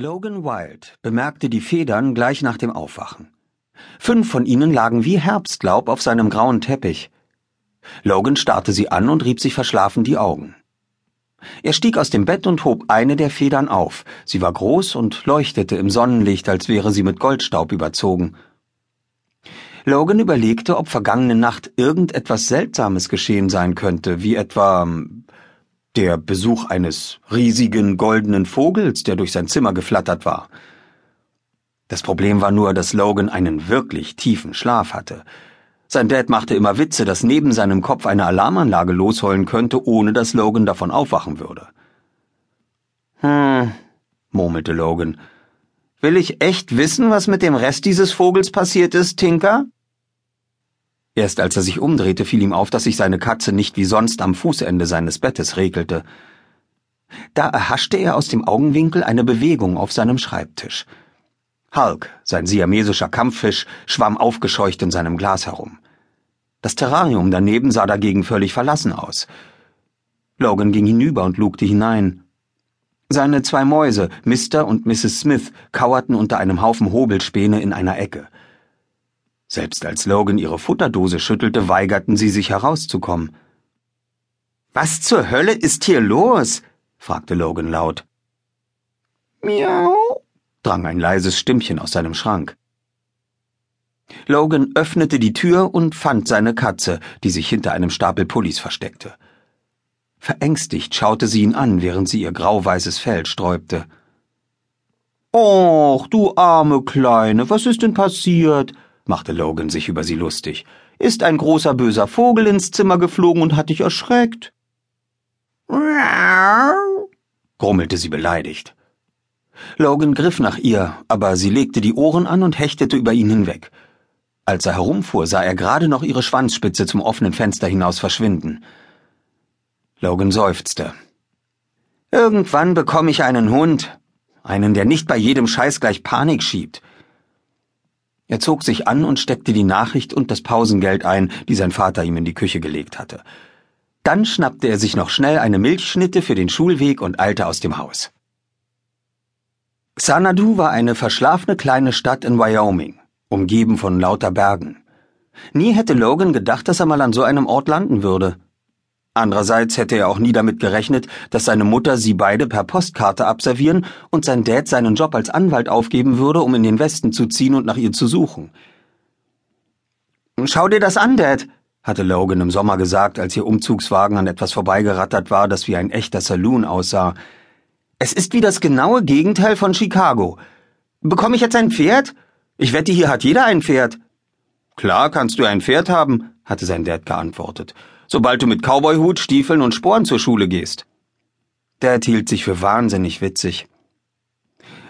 Logan Wild bemerkte die Federn gleich nach dem Aufwachen. Fünf von ihnen lagen wie Herbstlaub auf seinem grauen Teppich. Logan starrte sie an und rieb sich verschlafen die Augen. Er stieg aus dem Bett und hob eine der Federn auf. Sie war groß und leuchtete im Sonnenlicht, als wäre sie mit Goldstaub überzogen. Logan überlegte, ob vergangene Nacht irgendetwas Seltsames geschehen sein könnte, wie etwa der Besuch eines riesigen goldenen Vogels, der durch sein Zimmer geflattert war. Das Problem war nur, dass Logan einen wirklich tiefen Schlaf hatte. Sein Dad machte immer Witze, dass neben seinem Kopf eine Alarmanlage losheulen könnte, ohne dass Logan davon aufwachen würde. Hm, murmelte Logan. Will ich echt wissen, was mit dem Rest dieses Vogels passiert ist, Tinker? Erst als er sich umdrehte, fiel ihm auf, dass sich seine Katze nicht wie sonst am Fußende seines Bettes regelte. Da erhaschte er aus dem Augenwinkel eine Bewegung auf seinem Schreibtisch. Hulk, sein siamesischer Kampffisch, schwamm aufgescheucht in seinem Glas herum. Das Terrarium daneben sah dagegen völlig verlassen aus. Logan ging hinüber und lugte hinein. Seine zwei Mäuse, Mr. und Mrs. Smith, kauerten unter einem Haufen Hobelspäne in einer Ecke. Selbst als Logan ihre Futterdose schüttelte, weigerten sie sich herauszukommen. Was zur Hölle ist hier los? fragte Logan laut. Miau, drang ein leises Stimmchen aus seinem Schrank. Logan öffnete die Tür und fand seine Katze, die sich hinter einem Stapel Pullis versteckte. Verängstigt schaute sie ihn an, während sie ihr grauweißes Fell sträubte. Och, du arme Kleine, was ist denn passiert? Machte Logan sich über sie lustig. Ist ein großer böser Vogel ins Zimmer geflogen und hat dich erschreckt? grummelte sie beleidigt. Logan griff nach ihr, aber sie legte die Ohren an und hechtete über ihn hinweg. Als er herumfuhr, sah er gerade noch ihre Schwanzspitze zum offenen Fenster hinaus verschwinden. Logan seufzte. Irgendwann bekomme ich einen Hund, einen, der nicht bei jedem Scheiß gleich Panik schiebt. Er zog sich an und steckte die Nachricht und das Pausengeld ein, die sein Vater ihm in die Küche gelegt hatte. Dann schnappte er sich noch schnell eine Milchschnitte für den Schulweg und eilte aus dem Haus. Xanadu war eine verschlafene kleine Stadt in Wyoming, umgeben von lauter Bergen. Nie hätte Logan gedacht, dass er mal an so einem Ort landen würde. Andererseits hätte er auch nie damit gerechnet, dass seine Mutter sie beide per Postkarte abservieren und sein Dad seinen Job als Anwalt aufgeben würde, um in den Westen zu ziehen und nach ihr zu suchen. Schau dir das an, Dad, hatte Logan im Sommer gesagt, als ihr Umzugswagen an etwas vorbeigerattert war, das wie ein echter Saloon aussah. Es ist wie das genaue Gegenteil von Chicago. Bekomme ich jetzt ein Pferd? Ich wette, hier hat jeder ein Pferd. Klar kannst du ein Pferd haben, hatte sein Dad geantwortet sobald du mit Cowboyhut, Stiefeln und Sporen zur Schule gehst. Dad hielt sich für wahnsinnig witzig.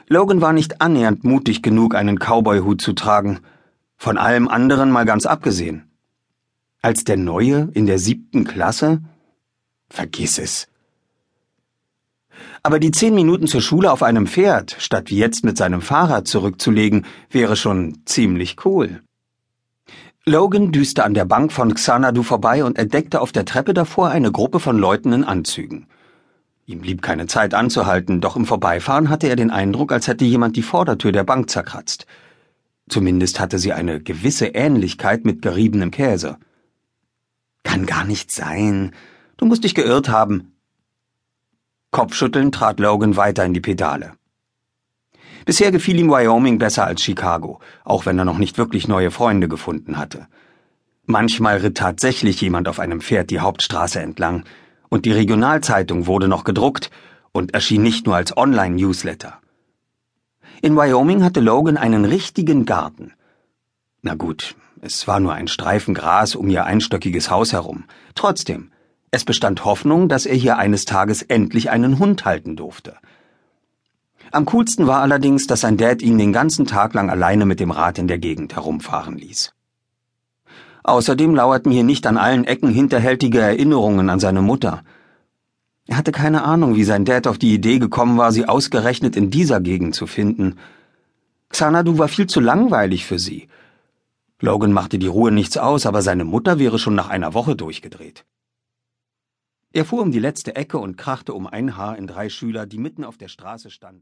Logan war nicht annähernd mutig genug, einen Cowboyhut zu tragen, von allem anderen mal ganz abgesehen. Als der Neue in der siebten Klasse? Vergiss es. Aber die zehn Minuten zur Schule auf einem Pferd, statt wie jetzt mit seinem Fahrrad zurückzulegen, wäre schon ziemlich cool. Logan düste an der Bank von Xanadu vorbei und entdeckte auf der Treppe davor eine Gruppe von Leuten in Anzügen. Ihm blieb keine Zeit anzuhalten, doch im Vorbeifahren hatte er den Eindruck, als hätte jemand die Vordertür der Bank zerkratzt. Zumindest hatte sie eine gewisse Ähnlichkeit mit geriebenem Käse. Kann gar nicht sein. Du musst dich geirrt haben. Kopfschüttelnd trat Logan weiter in die Pedale. Bisher gefiel ihm Wyoming besser als Chicago, auch wenn er noch nicht wirklich neue Freunde gefunden hatte. Manchmal ritt tatsächlich jemand auf einem Pferd die Hauptstraße entlang, und die Regionalzeitung wurde noch gedruckt und erschien nicht nur als Online-Newsletter. In Wyoming hatte Logan einen richtigen Garten. Na gut, es war nur ein Streifen Gras um ihr einstöckiges Haus herum. Trotzdem, es bestand Hoffnung, dass er hier eines Tages endlich einen Hund halten durfte. Am coolsten war allerdings, dass sein Dad ihn den ganzen Tag lang alleine mit dem Rad in der Gegend herumfahren ließ. Außerdem lauerten hier nicht an allen Ecken hinterhältige Erinnerungen an seine Mutter. Er hatte keine Ahnung, wie sein Dad auf die Idee gekommen war, sie ausgerechnet in dieser Gegend zu finden. Xanadu war viel zu langweilig für sie. Logan machte die Ruhe nichts aus, aber seine Mutter wäre schon nach einer Woche durchgedreht. Er fuhr um die letzte Ecke und krachte um ein Haar in drei Schüler, die mitten auf der Straße standen.